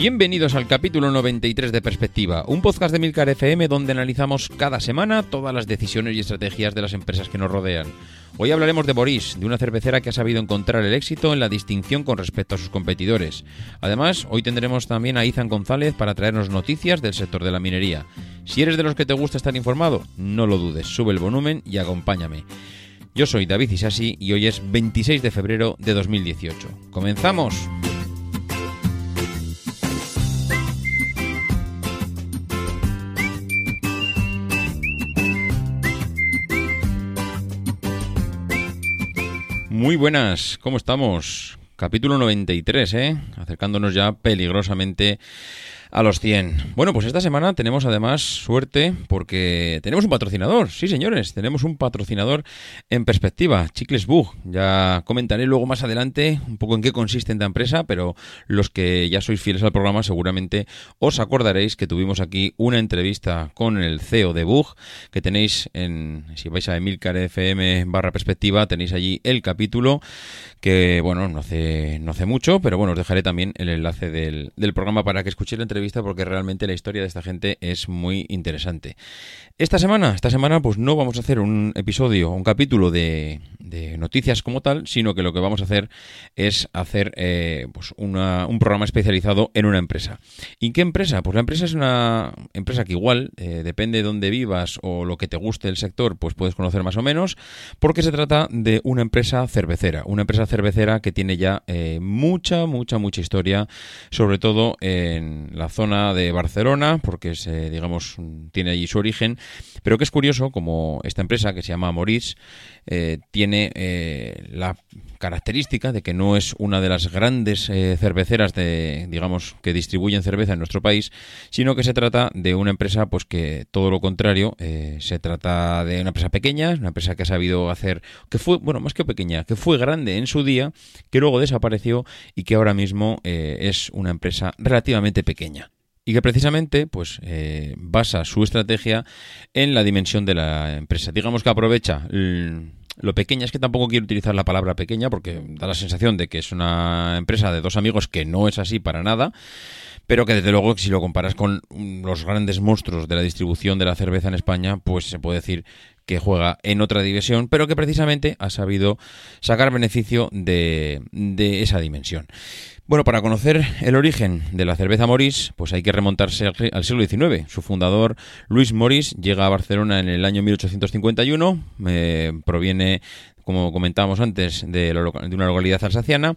Bienvenidos al capítulo 93 de Perspectiva, un podcast de Milcar FM donde analizamos cada semana todas las decisiones y estrategias de las empresas que nos rodean. Hoy hablaremos de Boris, de una cervecera que ha sabido encontrar el éxito en la distinción con respecto a sus competidores. Además, hoy tendremos también a Izan González para traernos noticias del sector de la minería. Si eres de los que te gusta estar informado, no lo dudes, sube el volumen y acompáñame. Yo soy David Isasi y hoy es 26 de febrero de 2018. ¡Comenzamos! Muy buenas, ¿cómo estamos? Capítulo 93, ¿eh? Acercándonos ya peligrosamente a los 100. Bueno, pues esta semana tenemos además suerte porque tenemos un patrocinador. Sí, señores, tenemos un patrocinador en perspectiva, Chicles Bug. Ya comentaré luego más adelante un poco en qué consiste esta empresa, pero los que ya sois fieles al programa seguramente os acordaréis que tuvimos aquí una entrevista con el CEO de Bug, que tenéis en, si vais a Emilcar FM barra perspectiva, tenéis allí el capítulo que, bueno, no hace, no hace mucho, pero bueno, os dejaré también el enlace del, del programa para que escuchéis la entrevista porque realmente la historia de esta gente es muy interesante. Esta semana, esta semana pues no vamos a hacer un episodio, un capítulo de, noticias como tal, sino que lo que vamos a hacer es hacer eh, pues un programa especializado en una empresa. ¿Y qué empresa? Pues la empresa es una empresa que igual, eh, depende de dónde vivas o lo que te guste el sector, pues puedes conocer más o menos, porque se trata de una empresa cervecera, una empresa cervecera que tiene ya eh, mucha, mucha, mucha historia, sobre todo en la zona de Barcelona, porque se, digamos, tiene allí su origen, pero que es curioso como esta empresa que se llama Moritz eh, tiene eh, la característica de que no es una de las grandes eh, cerveceras de, digamos, que distribuyen cerveza en nuestro país, sino que se trata de una empresa, pues que todo lo contrario, eh, se trata de una empresa pequeña, una empresa que ha sabido hacer, que fue, bueno, más que pequeña, que fue grande en su día, que luego desapareció y que ahora mismo eh, es una empresa relativamente pequeña y que precisamente pues eh, basa su estrategia en la dimensión de la empresa. Digamos que aprovecha lo pequeña, es que tampoco quiero utilizar la palabra pequeña porque da la sensación de que es una empresa de dos amigos que no es así para nada, pero que desde luego si lo comparas con mm, los grandes monstruos de la distribución de la cerveza en España, pues se puede decir que juega en otra división, pero que precisamente ha sabido sacar beneficio de, de esa dimensión. Bueno, para conocer el origen de la cerveza Morís, pues hay que remontarse al, siglo XIX. Su fundador, Luis Morís, llega a Barcelona en el año 1851, eh, proviene como comentábamos antes, de, loca- de una localidad alsaciana.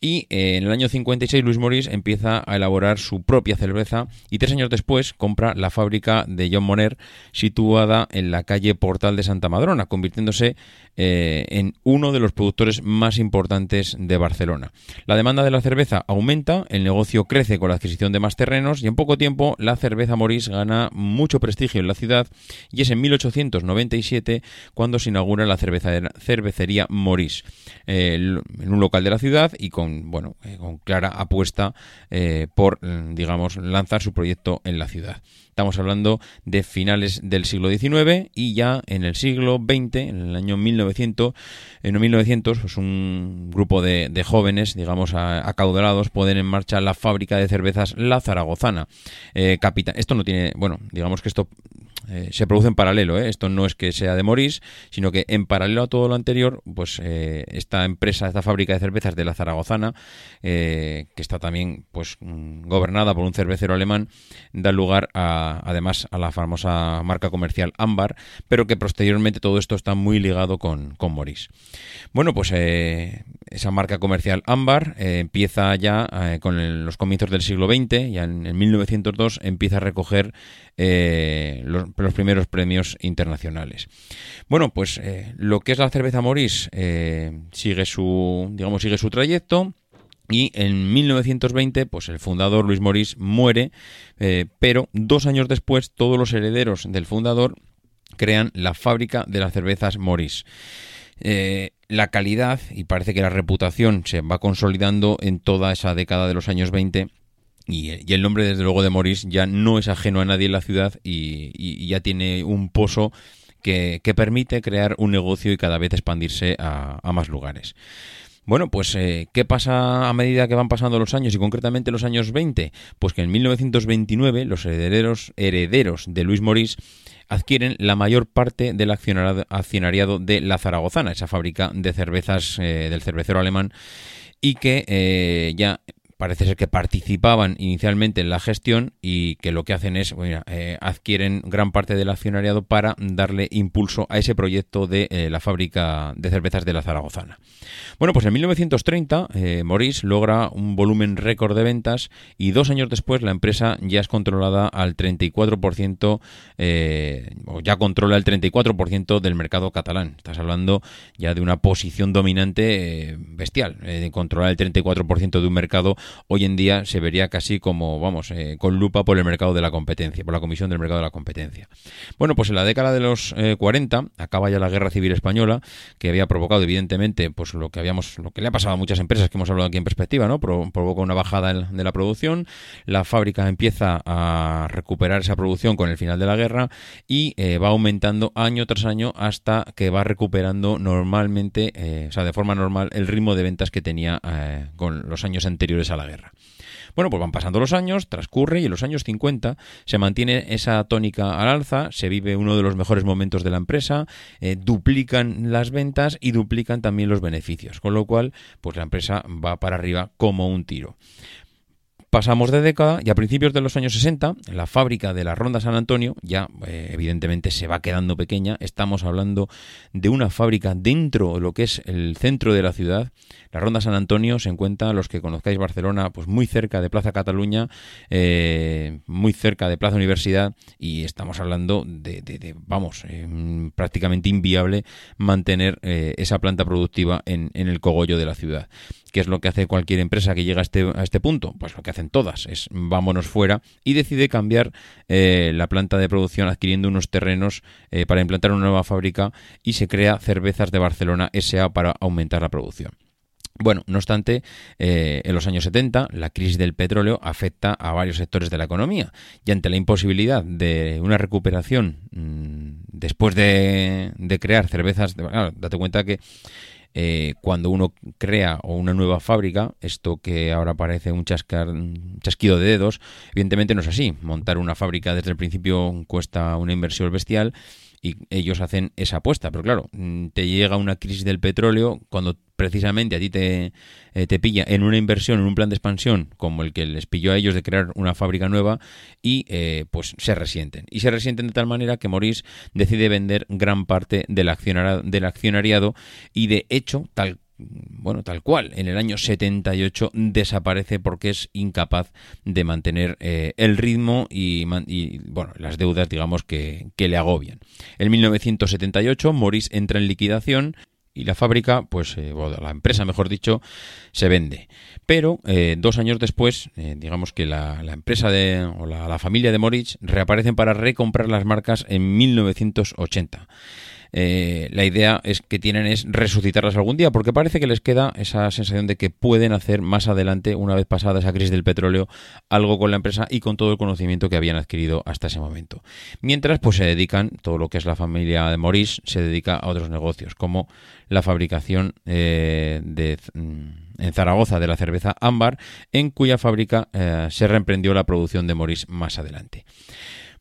Y eh, en el año 56 Luis Morís empieza a elaborar su propia cerveza y tres años después compra la fábrica de John Moner situada en la calle Portal de Santa Madrona, convirtiéndose eh, en uno de los productores más importantes de Barcelona. La demanda de la cerveza aumenta, el negocio crece con la adquisición de más terrenos y en poco tiempo la cerveza Morís gana mucho prestigio en la ciudad y es en 1897 cuando se inaugura la cerveza- cervecería Morís eh, en un local de la ciudad y con bueno eh, con clara apuesta eh, por mm, digamos lanzar su proyecto en la ciudad. Estamos hablando de finales del siglo XIX y ya en el siglo XX, en el año 1900, en 1900 pues un grupo de, jóvenes, digamos, acaudalados, ponen en marcha la fábrica de cervezas La Zaragozana. Eh, capita- esto no tiene, bueno, digamos que esto eh, se produce en paralelo. ¿eh? Esto no es que sea de Morís, sino que en paralelo a todo lo anterior, pues esta empresa, esta fábrica de cervezas de la Zaragozana, que está también pues mm, gobernada por un cervecero alemán, da lugar a, además a la famosa marca comercial Ámbar, pero que posteriormente todo esto está muy ligado con, con Morís. Bueno, pues eh, esa marca comercial Ámbar eh, empieza ya eh, con los comienzos del siglo XX, ya en, en 1902 empieza a recoger los, primeros premios internacionales. Bueno, pues lo que es la cerveza Morís sigue su, digamos, sigue su trayecto. Y en 1920, pues el fundador Luis Morís muere, eh, pero dos años después todos los herederos del fundador crean la fábrica de las cervezas Morís. Eh, la calidad y parece que la reputación se va consolidando en toda esa década de los años 20 y, el nombre desde luego de Morís ya no es ajeno a nadie en la ciudad y, ya tiene un pozo que, que permite crear un negocio y cada vez expandirse a, a más lugares. Bueno, pues eh, ¿qué pasa a medida que van pasando los años y concretamente los años 20? Pues que en 1929 los herederos, herederos de Luis Morís adquieren la mayor parte del accionariado, de la Zaragozana, esa fábrica de cervezas eh, del cervecero alemán, y que eh, ya parece ser que participaban inicialmente en la gestión y que lo que hacen es, bueno, eh, adquieren gran parte del accionariado para darle impulso a ese proyecto de eh, la fábrica de cervezas de la Zaragozana. Bueno, pues en 1930 eh, Morís logra un volumen récord de ventas y dos años después la empresa ya es controlada al 34%, eh, o ya controla el 34% del mercado catalán. Estás hablando ya de una posición dominante bestial, de controlar el 34% de un mercado hoy en día se vería casi como, vamos, eh, con lupa por el mercado de la competencia, por la Comisión del Mercado de la Competencia. Bueno, pues en la década de los eh, 40 acaba ya la Guerra Civil Española, que había provocado evidentemente pues lo que habíamos, lo que le ha pasado a muchas empresas que hemos hablado aquí en perspectiva, ¿no? Pro- provoca una bajada de la producción, la fábrica empieza a recuperar esa producción con el final de la guerra y eh, va aumentando año tras año hasta que va recuperando normalmente, eh, o sea, de forma normal, el ritmo de ventas que tenía con los años anteriores a la guerra. Bueno, pues van pasando los años, transcurre y en los años 50 se mantiene esa tónica al alza, se vive uno de los mejores momentos de la empresa, eh, duplican las ventas y duplican también los beneficios, con lo cual pues la empresa va para arriba como un tiro. Pasamos de década y a principios de los años 60, la fábrica de la Ronda San Antonio ya eh, evidentemente se va quedando pequeña. Estamos hablando de una fábrica dentro de lo que es el centro de la ciudad. La Ronda San Antonio se encuentra, los que conozcáis Barcelona, pues muy cerca de Plaza Cataluña, eh, muy cerca de Plaza Universidad y estamos hablando de, vamos, eh, prácticamente inviable mantener esa planta productiva en el cogollo de la ciudad. ¿Qué es lo que hace cualquier empresa que llega a este, a este punto? Pues lo que hacen todas, es vámonos fuera y decide cambiar eh, la planta de producción adquiriendo unos terrenos eh, para implantar una nueva fábrica y se crea Cervezas de Barcelona SA para aumentar la producción. Bueno, no obstante, eh, en los años 70 la crisis del petróleo afecta a varios sectores de la economía y ante la imposibilidad de una recuperación mmm, después de, de, crear cervezas, de, claro, date cuenta que eh, cuando uno crea o una nueva fábrica, esto que ahora parece un, un chasquido de dedos, evidentemente no es así. Montar una fábrica desde el principio cuesta una inversión bestial y ellos hacen esa apuesta. Pero claro, mm, te llega una crisis del petróleo cuando precisamente a ti te, eh, te pilla en una inversión, en un plan de expansión como el que les pilló a ellos de crear una fábrica nueva y eh, pues se resienten. Y se resienten de tal manera que Morís decide vender gran parte del, accionariado, del accionariado y de hecho, tal bueno, tal cual, en el año 78 desaparece porque es incapaz de mantener eh, el ritmo y, y, bueno, las deudas, digamos, que, que le agobian. En 1978, Morís entra en liquidación y la fábrica, pues, eh, la empresa, mejor dicho, se vende. Pero eh, dos años después, eh, digamos que la, la, empresa de, o la, la familia de Moritz reaparecen para recomprar las marcas en 1980. Eh, la idea es que tienen es resucitarlas algún día, porque parece que les queda esa sensación de que pueden hacer más adelante, una vez pasada esa crisis del petróleo, algo con la empresa y con todo el conocimiento que habían adquirido hasta ese momento. Mientras, pues se dedican, todo lo que es la familia de Maurice, se dedica a otros negocios, como la fabricación eh, de en Zaragoza de la cerveza Ámbar, en cuya fábrica eh, se reemprendió la producción de Morís más adelante.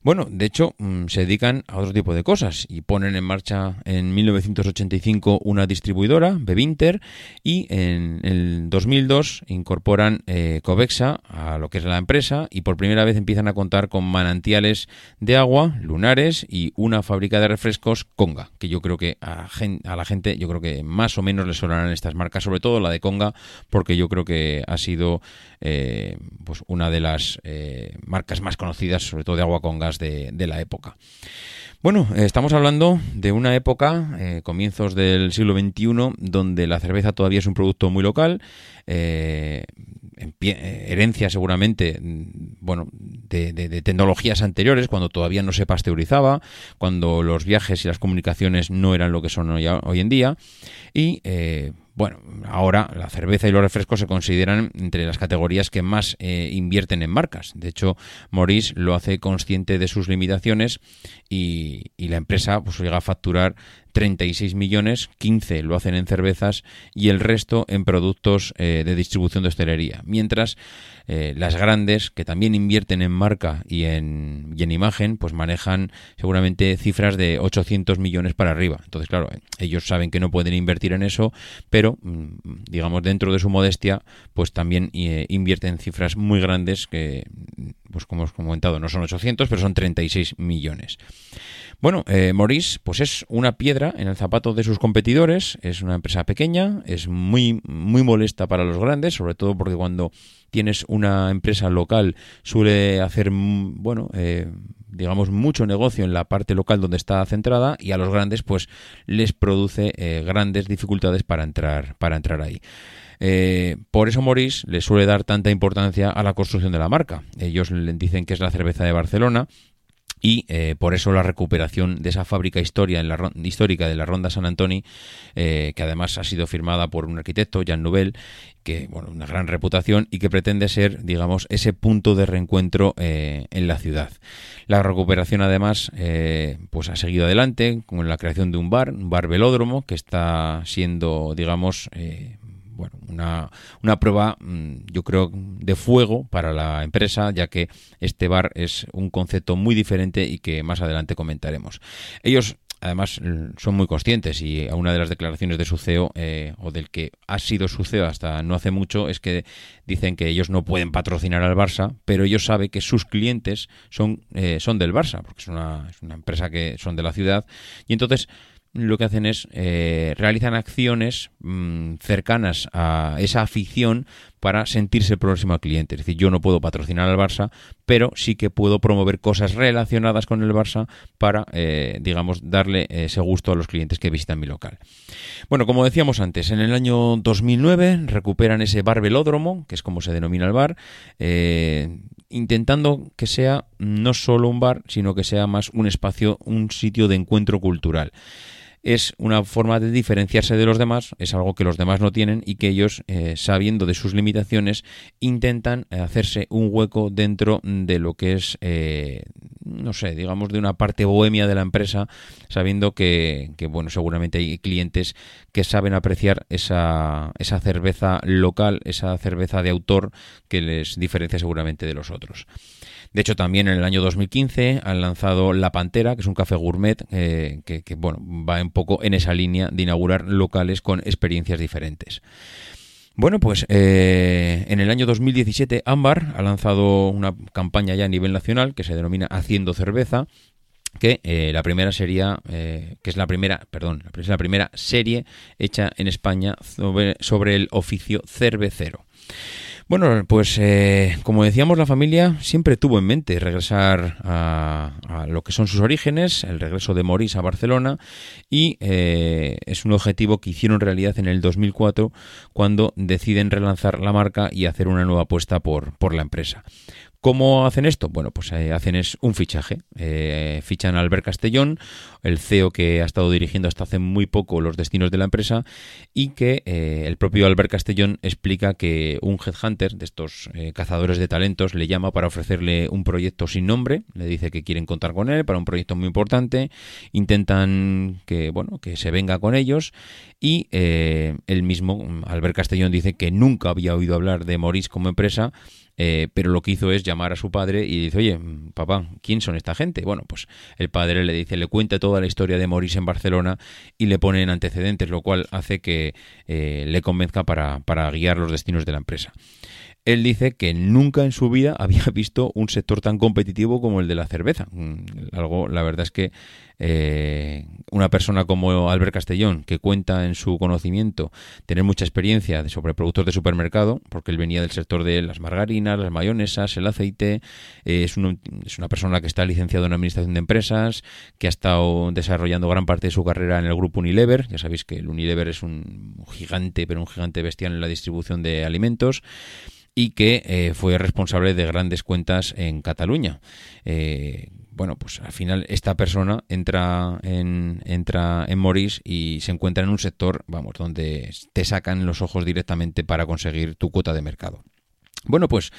Bueno, de hecho, mm, se dedican a otro tipo de cosas y ponen en marcha en 1985 una distribuidora, Bevinter, y en el 2002 incorporan eh, Covexa a lo que es la empresa y por primera vez empiezan a contar con manantiales de agua, lunares y una fábrica de refrescos, Conga, que yo creo que a, la gente, yo creo que más o menos le sonarán estas marcas, sobre todo la de Conga, porque yo creo que ha sido eh, pues una de las eh, marcas más conocidas, sobre todo de agua con de, la época. Bueno, eh, estamos hablando de una época, eh, comienzos del siglo XXI, donde la cerveza todavía es un producto muy local, eh, eh, herencia seguramente, mm, bueno, de, de- tecnologías anteriores, cuando todavía no se pasteurizaba, cuando los viajes y las comunicaciones no eran lo que son hoy, en día, y bueno, ahora la cerveza y los refrescos se consideran entre las categorías que más eh, invierten en marcas. De hecho, Maurice lo hace consciente de sus limitaciones y, y la empresa pues llega a facturar 36 millones, 15 lo hacen en cervezas y el resto en productos eh, de distribución de hostelería. Mientras eh, las grandes, que también invierten en marca y en, y en imagen, pues manejan seguramente cifras de 800 millones para arriba. Entonces, claro, ellos saben que no pueden invertir en eso, pero mm, digamos dentro de su modestia, pues también eh, invierten cifras muy grandes que, pues como os he comentado, no son 800, pero son 36 millones. Bueno, eh, Maurice, pues es una piedra en el zapato de sus competidores, es una empresa pequeña, es muy, muy molesta para los grandes, sobre todo porque cuando tienes una empresa local suele hacer, mm, bueno, eh, digamos, mucho negocio en la parte local donde está centrada y a los grandes pues les produce eh, grandes dificultades para entrar, para entrar ahí. Eh, por eso Maurice le suele dar tanta importancia a la construcción de la marca. Ellos le dicen que es la cerveza de Barcelona y eh, por eso la recuperación de esa fábrica historia histórica de la Ronda San Antoni, eh, que además ha sido firmada por un arquitecto, Jean Nouvel, que bueno, una gran reputación y que pretende ser, digamos, ese punto de reencuentro eh, en la ciudad. La recuperación además eh, pues ha seguido adelante con la creación de un bar, un bar velódromo, que está siendo, digamos, bueno, una, una prueba, mm, yo creo, de fuego para la empresa, ya que este bar es un concepto muy diferente y que más adelante comentaremos. Ellos, además, son muy conscientes y a una de las declaraciones de su CEO, eh, o del que ha sido su CEO hasta no hace mucho, es que dicen que ellos no pueden patrocinar al Barça, pero ellos saben que sus clientes son, eh, son del Barça, porque es una, es una empresa que son de la ciudad, y entonces lo que hacen es eh, realizan acciones mm, cercanas a esa afición para sentirse próximo al cliente. Es decir, yo no puedo patrocinar al Barça, pero sí que puedo promover cosas relacionadas con el Barça para, eh, digamos, darle ese gusto a los clientes que visitan mi local. Bueno, como decíamos antes, en el año 2009 recuperan ese bar velódromo, que es como se denomina el bar, eh, intentando que sea no solo un bar, sino que sea más un espacio, un sitio de encuentro cultural es una forma de diferenciarse de los demás, es algo que los demás no tienen y que ellos, eh, sabiendo de sus limitaciones, intentan eh, hacerse un hueco dentro de lo que es, eh, no sé, digamos, de una parte bohemia de la empresa, sabiendo que, que, bueno, seguramente hay clientes que saben apreciar esa, esa cerveza local, esa cerveza de autor que les diferencia seguramente de los otros. De hecho, también en el año 2015 han lanzado La Pantera, que es un café gourmet eh, que, bueno, va un poco en esa línea de inaugurar locales con experiencias diferentes. Bueno, pues eh, en el año 2017 Ámbar ha lanzado una campaña ya a nivel nacional que se denomina Haciendo Cerveza, que eh, la primera sería, que es la primera, perdón, es la primera serie hecha en España sobre, sobre el oficio cervecero. Bueno, pues eh, como decíamos, la familia siempre tuvo en mente regresar a, lo que son sus orígenes, el regreso de Maurice a Barcelona, y eh, es un objetivo que hicieron realidad en el 2004 cuando deciden relanzar la marca y hacer una nueva apuesta por, por la empresa. ¿Cómo hacen esto? Bueno, pues eh, hacen es un fichaje. Eh, fichan a Albert Castellón, el CEO que ha estado dirigiendo hasta hace muy poco los destinos de la empresa y que eh, el propio Albert Castellón explica que un headhunter de estos eh, cazadores de talentos le llama para ofrecerle un proyecto sin nombre, le dice que quieren contar con él para un proyecto muy importante, intentan que bueno que se venga con ellos y él mismo Albert Castellón dice que nunca había oído hablar de Maurice como empresa eh, pero lo que hizo es llamar a su padre y dice, oye, papá, ¿quién son esta gente? Bueno, pues el padre le dice, le cuenta toda la historia de Maurice en Barcelona y le pone en antecedentes, lo cual hace que eh, le convenzca para, para guiar los destinos de la empresa él dice que nunca en su vida había visto un sector tan competitivo como el de la cerveza. Mm, Algo, la verdad es que eh, una persona como Albert Castellón, que cuenta en su conocimiento tener mucha experiencia sobre productos de supermercado, porque él venía del sector de las margarinas, las mayonesas, el aceite, eh, es, un- es una persona que está licenciado en administración de empresas, que ha estado desarrollando gran parte de su carrera en el grupo Unilever. Ya sabéis que el Unilever es un gigante, pero un gigante bestial en la distribución de alimentos y que eh, fue responsable de grandes cuentas en Cataluña. Eh, bueno, pues al final esta persona entra en, entra en Moris y se encuentra en un sector, vamos, donde te sacan los ojos directamente para conseguir tu cuota de mercado. Bueno, pues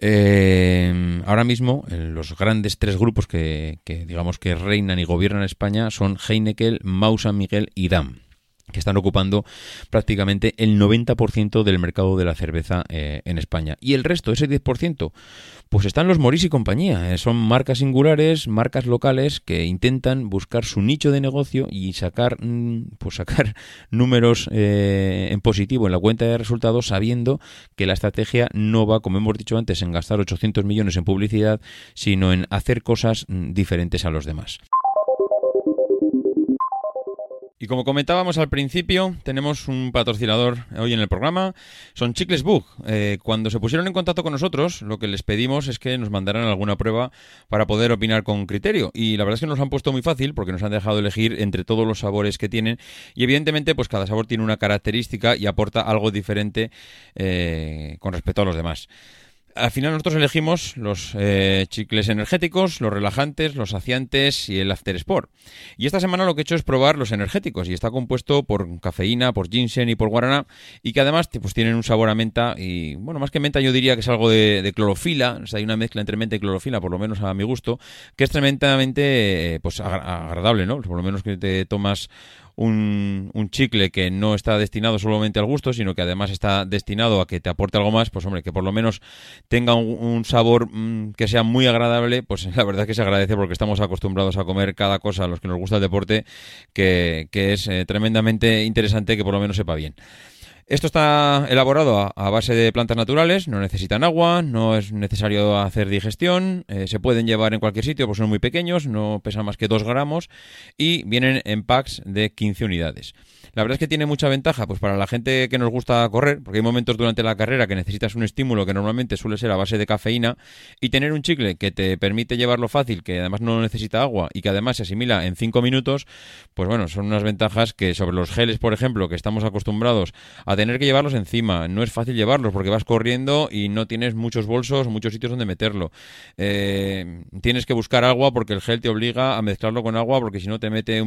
eh, ahora mismo los grandes tres grupos que, que digamos que reinan y gobiernan España son Heineken, Mau San Miguel y Dam que están ocupando prácticamente el 90% del mercado de la cerveza eh, en España. Y el resto, ese 10%, pues están los Morís y compañía. Eh, son marcas singulares, marcas locales que intentan buscar su nicho de negocio y sacar, mm, pues sacar números eh, en positivo en la cuenta de resultados sabiendo que la estrategia no va, como hemos dicho antes, en gastar 800 millones en publicidad, sino en hacer cosas mm, diferentes a los demás. Y como comentábamos al principio, tenemos un patrocinador hoy en el programa, son Chicles Book. Eh, cuando se pusieron en contacto con nosotros, lo que les pedimos es que nos mandaran alguna prueba para poder opinar con criterio. Y la verdad es que nos han puesto muy fácil porque nos han dejado elegir entre todos los sabores que tienen. Y evidentemente, pues cada sabor tiene una característica y aporta algo diferente eh, con respecto a los demás. Al final nosotros elegimos los eh, chicles energéticos, los relajantes, los saciantes y el after sport. Y esta semana lo que he hecho es probar los energéticos y está compuesto por cafeína, por ginseng y por guaraná y que además pues, tienen un sabor a menta y bueno, más que menta yo diría que es algo de, clorofila, o sea, hay una mezcla entre menta y clorofila, por lo menos a mi gusto, que es tremendamente eh, pues agra- agradable, ¿no? Por lo menos que te tomas un, un chicle que no está destinado solamente al gusto, sino que además está destinado a que te aporte algo más, pues hombre, que por lo menos tenga un, sabor mm, que sea muy agradable, pues la verdad es que se agradece porque estamos acostumbrados a comer cada cosa a los que nos gusta el deporte, que, que es eh, tremendamente interesante que por lo menos sepa bien. Esto está elaborado a, base de plantas naturales, no necesitan agua, no es necesario hacer digestión, eh, se pueden llevar en cualquier sitio porque son muy pequeños, no pesan más que 2 gramos y vienen en packs de 15 unidades. La verdad es que tiene mucha ventaja pues para la gente que nos gusta correr, porque hay momentos durante la carrera que necesitas un estímulo que normalmente suele ser a base de cafeína y tener un chicle que te permite llevarlo fácil, que además no necesita agua y que además se asimila en 5 minutos, pues bueno, son unas ventajas que sobre los geles, por ejemplo, que estamos acostumbrados a tener que llevarlos encima, no es fácil llevarlos porque vas corriendo y no tienes muchos bolsos, muchos sitios donde meterlo. Eh, tienes que buscar agua porque el gel te obliga a mezclarlo con agua porque si no te mete un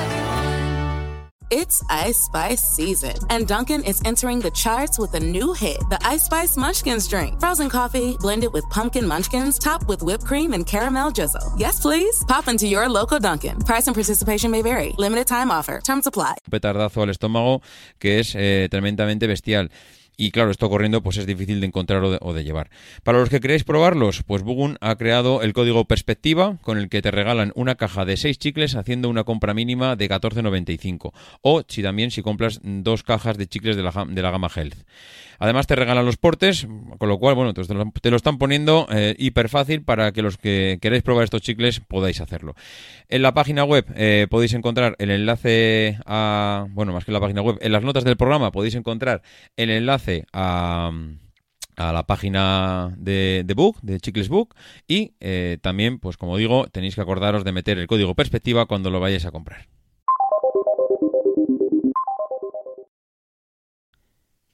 It's Ice Spice season, and Duncan is entering the charts with a new hit, the Ice Spice Munchkins drink. Frozen coffee blended with pumpkin munchkins, topped with whipped cream and caramel drizzle. Yes, please. Pop into your local Duncan. Price and participation may vary. Limited time offer. Terms apply. petardazo al estómago que es eh, tremendamente bestial. Y claro, esto corriendo pues es difícil de encontrar o de, llevar. Para los que queréis probarlos, pues Bugun ha creado el código Perspectiva con el que te regalan una caja de 6 chicles haciendo una compra mínima de 14,95. O si también si compras dos cajas de chicles de la, de la gama Health. Además te regalan los portes, con lo cual, bueno, te lo, te lo están poniendo eh, hiper fácil para que los que queréis probar estos chicles podáis hacerlo. En la página web eh, podéis encontrar el enlace a, bueno, más que en la página web, en las notas del programa podéis encontrar el enlace a a la página de, de Book, de Chicles Book, y eh, también, pues como digo, tenéis que acordaros de meter el código perspectiva cuando lo vayáis a comprar.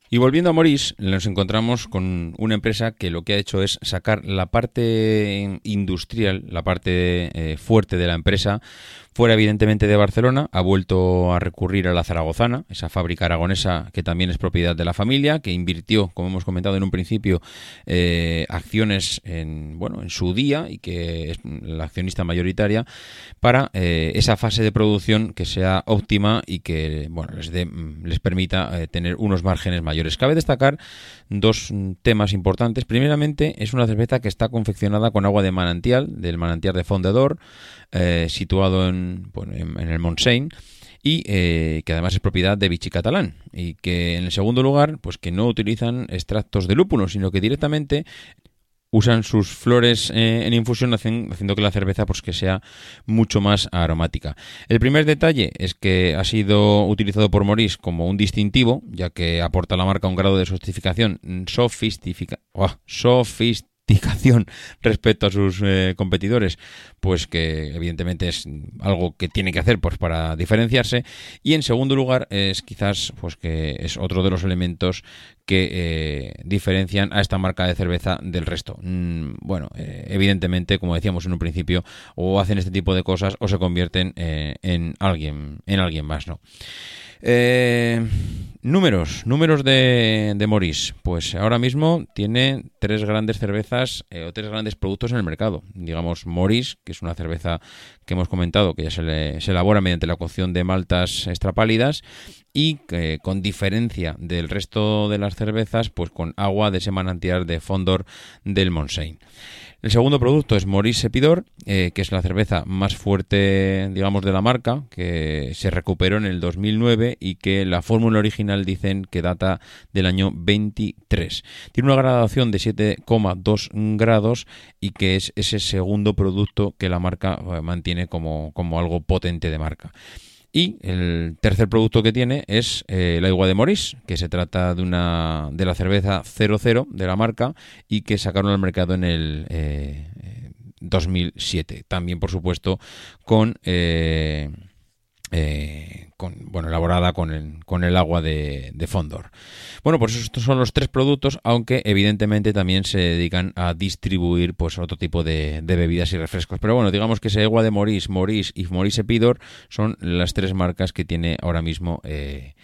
Y volviendo a Morís, nos encontramos con una empresa que lo que ha hecho es sacar la parte industrial, la parte eh, fuerte de la empresa, fuera evidentemente de Barcelona, ha vuelto a recurrir a la Zaragozana, esa fábrica aragonesa que también es propiedad de la familia, que invirtió, como hemos comentado en un principio, eh, acciones en, bueno, en su día y que es la accionista mayoritaria para eh, esa fase de producción que sea óptima y que bueno, les, dé- les permita eh, tener unos márgenes mayores. Cabe destacar dos mm, temas importantes. Primeramente, es una cerveza que está confeccionada con agua de manantial, del manantial de Fondedor, eh, situado en, bueno, en, en el Montseny y eh, que además es propiedad de Vichy Catalán y que en el segundo lugar pues que no utilizan extractos de lúpulo sino que directamente usan sus flores eh, en infusión haciendo que la cerveza pues que sea mucho más aromática. El primer detalle es que ha sido utilizado por Maurice como un distintivo, ya que aporta a la marca un grado de sofisticación mm, sofistica, ¡Uah! respecto a sus eh, competidores, pues que evidentemente es algo que tiene que hacer pues para diferenciarse y en segundo lugar es quizás pues que es otro de los elementos que eh, diferencian a esta marca de cerveza del resto. Mm, bueno, eh, evidentemente, como decíamos en un principio, o hacen este tipo de cosas o se convierten en alguien, en alguien más, ¿no? Eh, números, números de, de Maurice. Pues ahora mismo tiene tres grandes cervezas eh, o tres grandes productos en el mercado. Digamos, Maurice, que es una cerveza que hemos comentado que ya se, le- se elabora mediante la cocción de maltas extrapálidas y que con diferencia del resto de las cervezas, pues con agua de ese manantial de Fondor del Montseny. El segundo producto es Maurice Epidor, eh, que es la cerveza más fuerte, digamos, de la marca, que se recuperó en el 2009 y que la fórmula original dicen que data del año 23. Tiene una graduación de 7,2 grados y que es ese segundo producto que la marca eh, mantiene como, como algo potente de marca. Y el tercer producto que tiene es eh, el agua de Morís, que se trata de una de la cerveza 00 de la marca y que sacaron al mercado en el eh, eh, 2007. También, por supuesto, con eh, eh, con, bueno, elaborada con el, con el agua de, de Fondor. Bueno, pues estos son los tres productos, aunque evidentemente también se dedican a distribuir pues otro tipo de, de bebidas y refrescos. Pero bueno, digamos que ese agua de Morís, Morís y Morís Epidor son las tres marcas que tiene ahora mismo eh,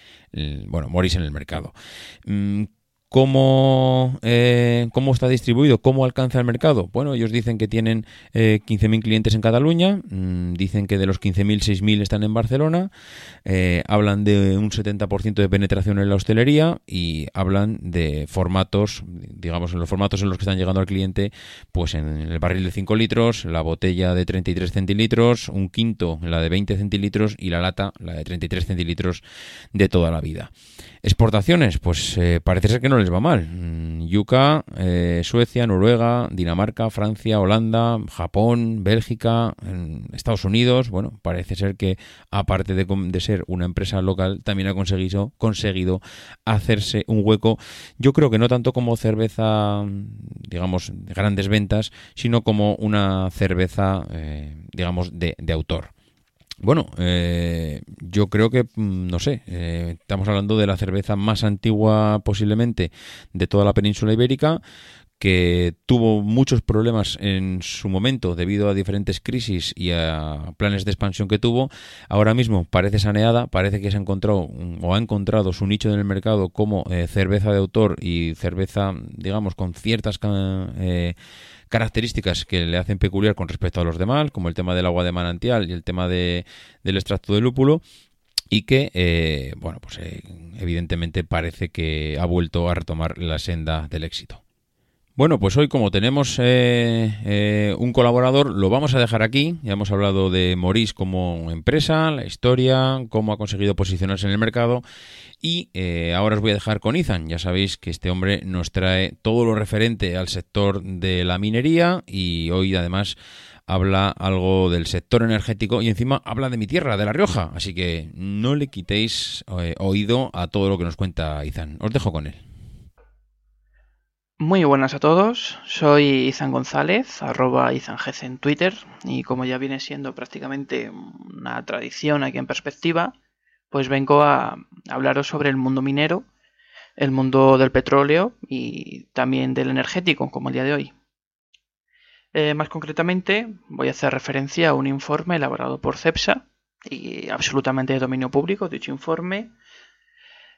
bueno, Morís en el mercado. Mm, ¿Cómo, eh, ¿Cómo está distribuido? ¿Cómo alcanza el mercado? Bueno, ellos dicen que tienen eh, 15.000 clientes en Cataluña, mm, dicen que de los 15.000, 6.000 están en Barcelona, eh, hablan de un 70% de penetración en la hostelería y hablan de formatos, digamos, en los formatos en los que están llegando al cliente, pues en el barril de 5 litros, la botella de 33 centilitros, un quinto, la de 20 centilitros y la lata, la de 33 centilitros de toda la vida. Exportaciones, pues eh, parece ser que no les va mal. Mm, Yuca, eh, Suecia, Noruega, Dinamarca, Francia, Holanda, Japón, Bélgica, Estados Unidos. Bueno, parece ser que aparte de, ser una empresa local, también ha conseguido, conseguido hacerse un hueco. Yo creo que no tanto como cerveza, mm, digamos, de grandes ventas, sino como una cerveza, eh, digamos, de, de autor. Bueno, eh, yo creo que, mm, no sé, eh, estamos hablando de la cerveza más antigua posiblemente de toda la península ibérica, que tuvo muchos problemas en su momento debido a diferentes crisis y a planes de expansión que tuvo. Ahora mismo parece saneada, parece que se ha encontrado o ha encontrado su nicho en el mercado como eh, cerveza de autor y cerveza, digamos, con ciertas eh, características que le hacen peculiar con respecto a los demás, como el tema del agua de manantial y el tema de, del extracto de lúpulo, y que, eh, bueno, pues evidentemente parece que ha vuelto a retomar la senda del éxito. Bueno, pues hoy como tenemos eh, eh, un colaborador, lo vamos a dejar aquí. Ya hemos hablado de Maurice como empresa, la historia, cómo ha conseguido posicionarse en el mercado. Y eh, ahora os voy a dejar con Ethan. Ya sabéis que este hombre nos trae todo lo referente al sector de la minería y hoy además habla algo del sector energético y encima habla de mi tierra, de La Rioja. Así que no le quitéis eh, oído a todo lo que nos cuenta Ethan. Os dejo con él. Muy buenas a todos, soy Izan González, arroba IzanGC en Twitter, y como ya viene siendo prácticamente una tradición aquí en perspectiva, pues vengo a hablaros sobre el mundo minero, el mundo del petróleo y también del energético, como el día de hoy. Eh, más concretamente, voy a hacer referencia a un informe elaborado por CEPSA y absolutamente de dominio público, dicho informe,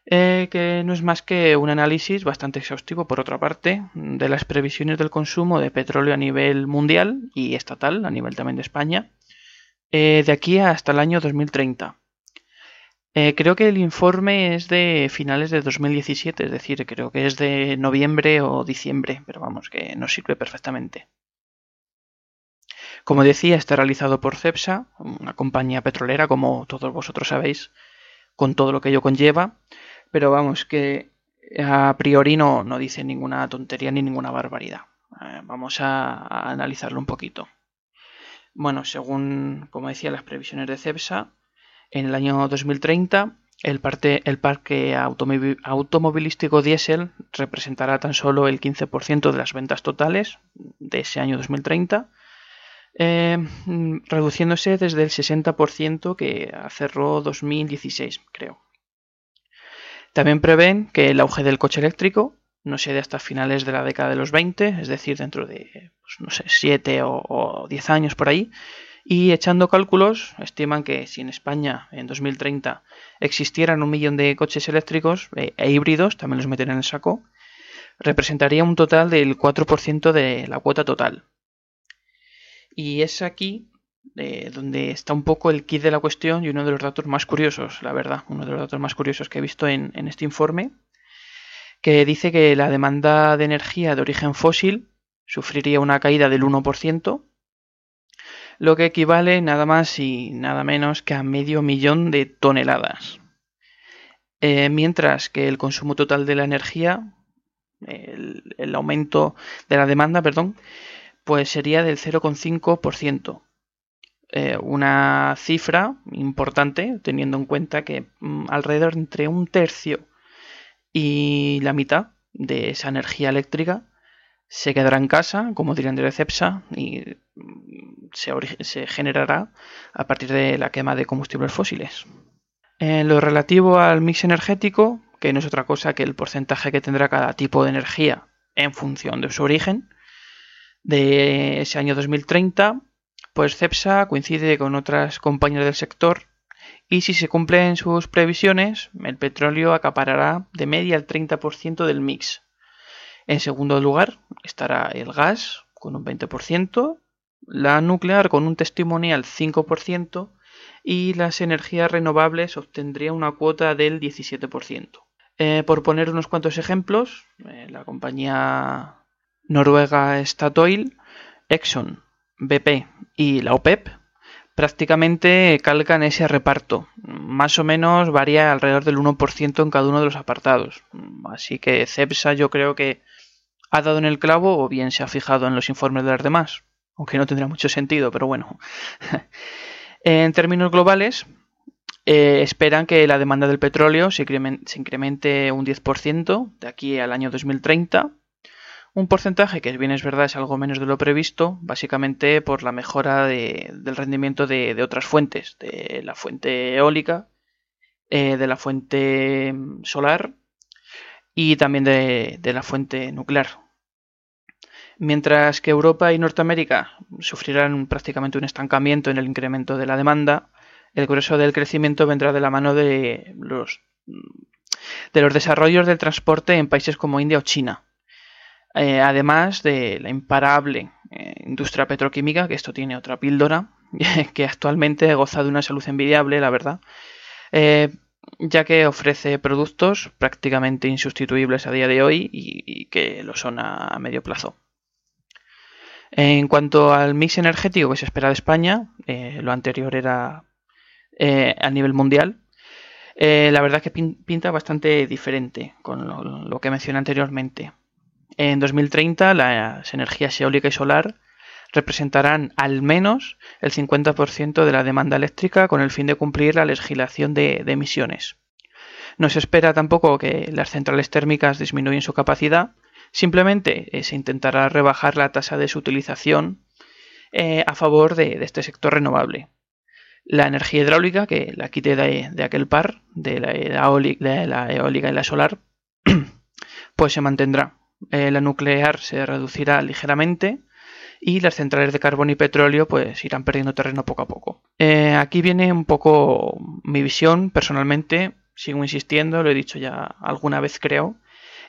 eh, que no es más que un análisis bastante exhaustivo, por otra parte, de las previsiones del consumo de petróleo a nivel mundial y estatal, a nivel también de España, eh, de aquí hasta el año 2030. Eh, creo que el informe es de finales de 2017, es decir, creo que es de noviembre o diciembre, pero vamos, que nos sirve perfectamente. Como decía, está realizado por CEPSA, una compañía petrolera, como todos vosotros sabéis, con todo lo que ello conlleva, pero vamos, que a priori no, no dice ninguna tontería ni ninguna barbaridad. Eh, vamos a, analizarlo un poquito. Bueno, según, como decía, las previsiones de CEPSA, en el año 2030 el, parte- el parque automovi- automovilístico diésel representará tan solo el 15% de las ventas totales de ese año 2030, eh, reduciéndose desde el 60% que cerró 2016, creo. También prevén que el auge del coche eléctrico no se dé hasta finales de la década de los 20, es decir, dentro de, pues, no sé, 7 o, o 10 años por ahí. Y echando cálculos, estiman que si en España en 2030 existieran un millón de coches eléctricos eh, e híbridos, también los meten en el saco, representaría un total del 4% de la cuota total. Y es aquí eh, donde está un poco el kit de la cuestión y uno de los datos más curiosos, la verdad, uno de los datos más curiosos que he visto en, este informe, que dice que la demanda de energía de origen fósil sufriría una caída del 1%, lo que equivale nada más y nada menos que a medio millón de toneladas. Eh, mientras que el consumo total de la energía, el, el aumento de la demanda, perdón, pues sería del 0,5%. Eh, una cifra importante teniendo en cuenta que mm, alrededor entre un tercio y la mitad de esa energía eléctrica se quedará en casa, como dirían de Cepsa, y mm, se, generará a partir de la quema de combustibles fósiles. En lo relativo al mix energético, que no es otra cosa que el porcentaje que tendrá cada tipo de energía en función de su origen, de ese año 2030, pues CEPSA coincide con otras compañías del sector y si se cumplen sus previsiones, el petróleo acaparará de media el 30% del mix. En segundo lugar estará el gas con un 20%, la nuclear con un testimonial 5% y las energías renovables obtendría una cuota del 17%. Eh, por poner unos cuantos ejemplos, eh, la compañía noruega Statoil, Exxon, BP y la OPEP prácticamente calcan ese reparto. Más o menos varía alrededor del 1% en cada uno de los apartados. Así que CEPSA yo creo que ha dado en el clavo o bien se ha fijado en los informes de las demás. Aunque no tendría mucho sentido, pero bueno. en términos globales, eh, esperan que la demanda del petróleo se incremente un 10% de aquí al año 2030 un porcentaje que bien es verdad es algo menos de lo previsto, básicamente por la mejora de- del rendimiento de, de otras fuentes, de la fuente eólica, eh, de la fuente mm, solar y también de, de la fuente nuclear. Mientras que Europa y Norteamérica sufrirán prácticamente un estancamiento en el incremento de la demanda, el grueso del crecimiento vendrá de la mano de los, de los desarrollos del transporte en países como India o China. Eh, además de la imparable eh, industria petroquímica, que esto tiene otra píldora, que actualmente goza de una salud envidiable, la verdad, eh, ya que ofrece productos prácticamente insustituibles a día de hoy y, que lo son a, medio plazo. En cuanto al mix energético que se espera de España, lo anterior era a nivel mundial, la verdad es que pin- pinta bastante diferente con lo que mencioné anteriormente. En 2030 las energías eólica y solar representarán al menos el 50% de la demanda eléctrica con el fin de cumplir la legislación de, emisiones. No se espera tampoco que las centrales térmicas disminuyan su capacidad, simplemente eh, se intentará rebajar la tasa de su utilización eh, a favor de, este sector renovable. La energía hidráulica, que la quite de, aquel par, de la, eoli- de la eólica y la solar, pues se mantendrá. Eh, la nuclear se reducirá ligeramente y las centrales de carbón y petróleo pues irán perdiendo terreno poco a poco. Eh, aquí viene un poco mi visión personalmente, sigo insistiendo, lo he dicho ya alguna vez creo,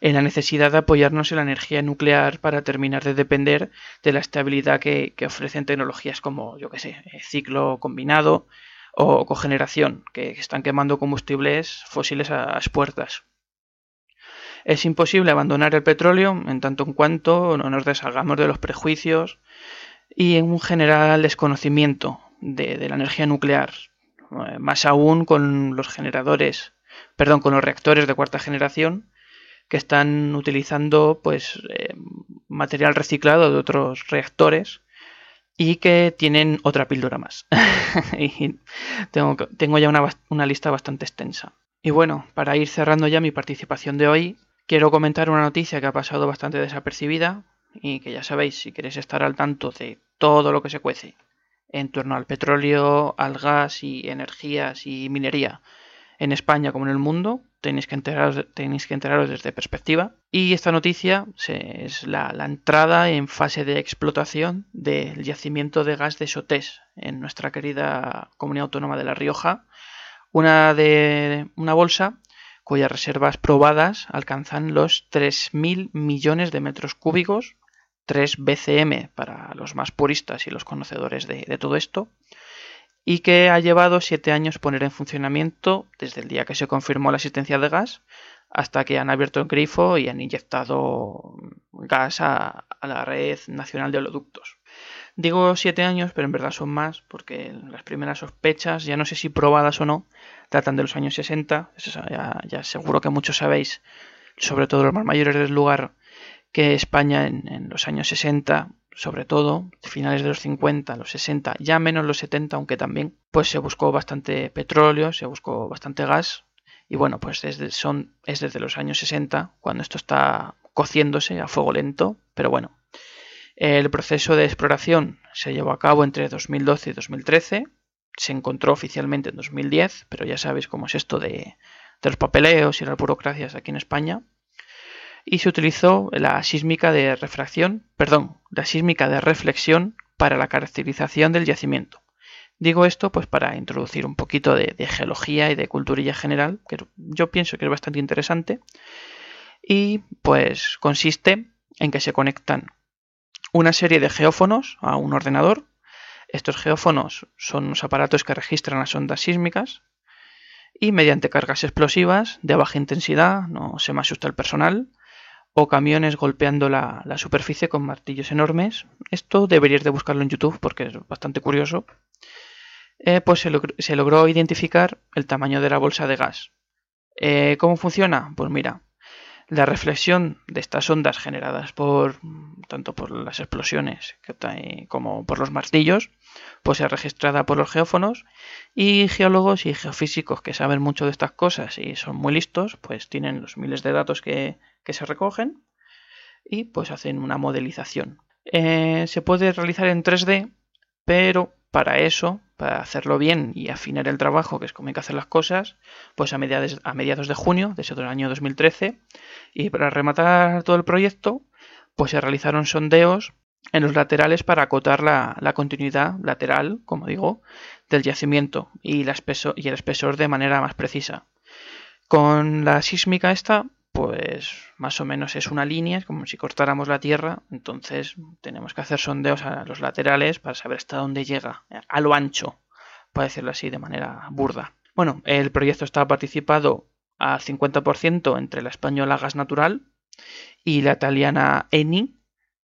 en la necesidad de apoyarnos en la energía nuclear para terminar de depender de la estabilidad que, que ofrecen tecnologías como, yo que sé, eh, ciclo combinado o cogeneración, que están quemando combustibles fósiles a las puertas. Es imposible abandonar el petróleo en tanto en cuanto no nos deshagamos de los prejuicios y en un general desconocimiento de, la energía nuclear, eh, más aún con los generadores, perdón, con los reactores de cuarta generación que están utilizando pues eh, material reciclado de otros reactores y que tienen otra píldora más. y tengo, ya una lista bastante extensa. Y bueno, para ir cerrando ya mi participación de hoy, quiero comentar una noticia que ha pasado bastante desapercibida y que ya sabéis, si queréis estar al tanto de todo lo que se cuece en torno al petróleo, al gas y energías y minería en España como en el mundo, tenéis que enteraros, tenéis que enteraros desde perspectiva. Y esta noticia es la, la entrada en fase de explotación del yacimiento de gas de Sotés en nuestra querida comunidad autónoma de La Rioja, una, de, una bolsa cuyas reservas probadas alcanzan los 3.000 millones de metros cúbicos, 3 BCM para los más puristas y los conocedores de, todo esto, y que ha llevado 7 años poner en funcionamiento desde el día que se confirmó la existencia de gas hasta que han abierto el grifo y han inyectado gas a, a la red nacional de oleoductos. Digo 7 años, pero en verdad son más, porque las primeras sospechas, ya no sé si probadas o no, datan de los años 60. Eso ya, ya seguro que muchos sabéis, sobre todo los más mayores del lugar, que España en, en los años 60, sobre todo, finales de los 50, los 60, ya menos los 70, aunque también, pues se buscó bastante petróleo, se buscó bastante gas. Y bueno, pues desde, son, es desde los años 60 cuando esto está cociéndose a fuego lento, pero bueno, el proceso de exploración se llevó a cabo entre 2012 y 2013. Se encontró oficialmente en 2010, pero ya sabéis cómo es esto de, los papeleos y las burocracias aquí en España. Y se utilizó la sísmica de refracción, perdón, la sísmica de reflexión para la caracterización del yacimiento. Digo esto pues para introducir un poquito de, de geología y de culturilla general, que yo pienso que es bastante interesante. Y pues consiste en que se conectan una serie de geófonos a un ordenador. Estos geófonos son unos aparatos que registran las ondas sísmicas y mediante cargas explosivas de baja intensidad, no se me asusta el personal, o camiones golpeando la, superficie con martillos enormes. Esto deberíais de buscarlo en YouTube porque es bastante curioso. Eh, pues se logró identificar el tamaño de la bolsa de gas. Eh, ¿Cómo funciona? Pues mira, la reflexión de estas ondas generadas por tanto por las explosiones trae- como por los martillos, pues es registrada por los geófonos y geólogos y geofísicos que saben mucho de estas cosas y son muy listos, pues tienen los miles de datos que, que se recogen y pues hacen una modelización. Eh, se puede realizar en 3D, pero para eso, para hacerlo bien y afinar el trabajo, que es como hay que hacer las cosas, pues a mediados, de junio de ese otro año 2013, y para rematar todo el proyecto, pues se realizaron sondeos en los laterales para acotar la, continuidad lateral, como digo, del yacimiento y, y el espesor de manera más precisa. Con la sísmica esta, pues más o menos es una línea, es como si cortáramos la tierra, entonces tenemos que hacer sondeos a los laterales para saber hasta dónde llega, a lo ancho, para decirlo así de manera burda. Bueno, el proyecto está participado al 50% entre la española Gas Natural y la italiana Eni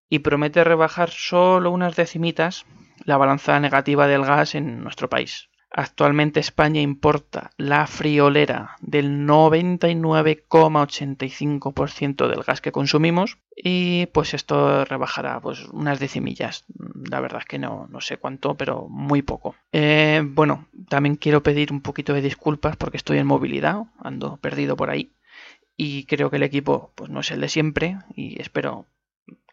y promete rebajar solo unas decimitas la balanza negativa del gas en nuestro país. Actualmente España importa la friolera del 99,85% del gas que consumimos y pues esto rebajará pues unas decimillas. La verdad es que no, no sé cuánto, pero muy poco. Eh, bueno, también quiero pedir un poquito de disculpas porque estoy en movilidad, ando perdido por ahí y creo que el equipo pues no es el de siempre y espero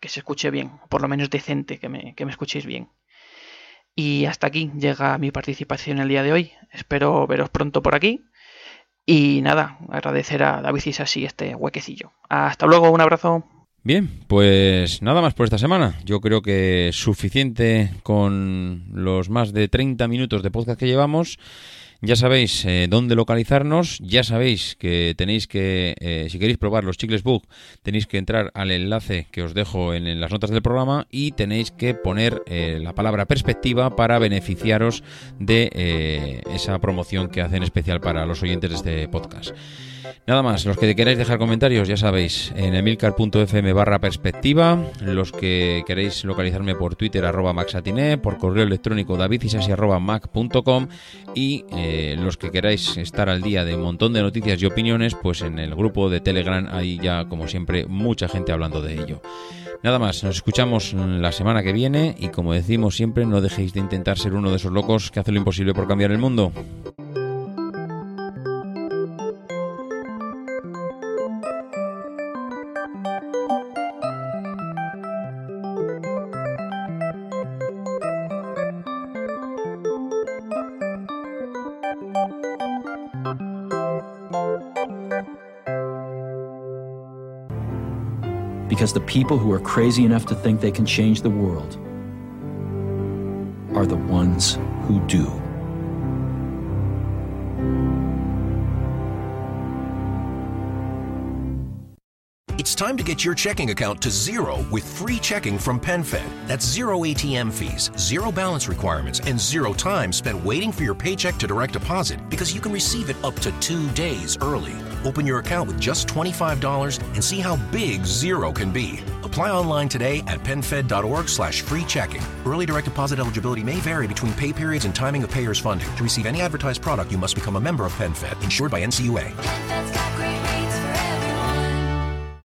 que se escuche bien, o por lo menos decente, que me, que me escuchéis bien. Y hasta aquí llega mi participación el día de hoy. Espero veros pronto por aquí. Y nada, agradecer a David Isasi este huequecillo. Hasta luego, un abrazo. Bien, pues nada más por esta semana. Yo creo que suficiente con los más de 30 minutos de podcast que llevamos. Ya sabéis eh, dónde localizarnos, ya sabéis que tenéis que, eh, si queréis probar los chicles book, tenéis que entrar al enlace que os dejo en, las notas del programa y tenéis que poner eh, la palabra perspectiva para beneficiaros de esa promoción que hacen especial para los oyentes de este podcast. Nada más, los que queráis dejar comentarios, ya sabéis, en emilcar.fm barra perspectiva, los que queréis localizarme por Twitter arroba maxatiné, por correo electrónico davidisasi arroba mac.com y eh, los que queráis estar al día de un montón de noticias y opiniones, pues en el grupo de Telegram hay ya, como siempre, mucha gente hablando de ello. Nada más, nos escuchamos la semana que viene y como decimos siempre, no dejéis de intentar ser uno de esos locos que hace lo imposible por cambiar el mundo. Because the people who are crazy enough to think they can change the world are the ones who do. It's time to get your checking account to zero with free checking from PenFed. That's zero ATM fees, zero balance requirements, and zero time spent waiting for your paycheck to direct deposit because you can receive it up to two days early. Open your account with just $25 and see how big zero can be. Apply online today at penfed.org slash free checking. Early direct deposit eligibility may vary between pay periods and timing of payer's funding. To receive any advertised product, you must become a member of PenFed, insured by NCUA.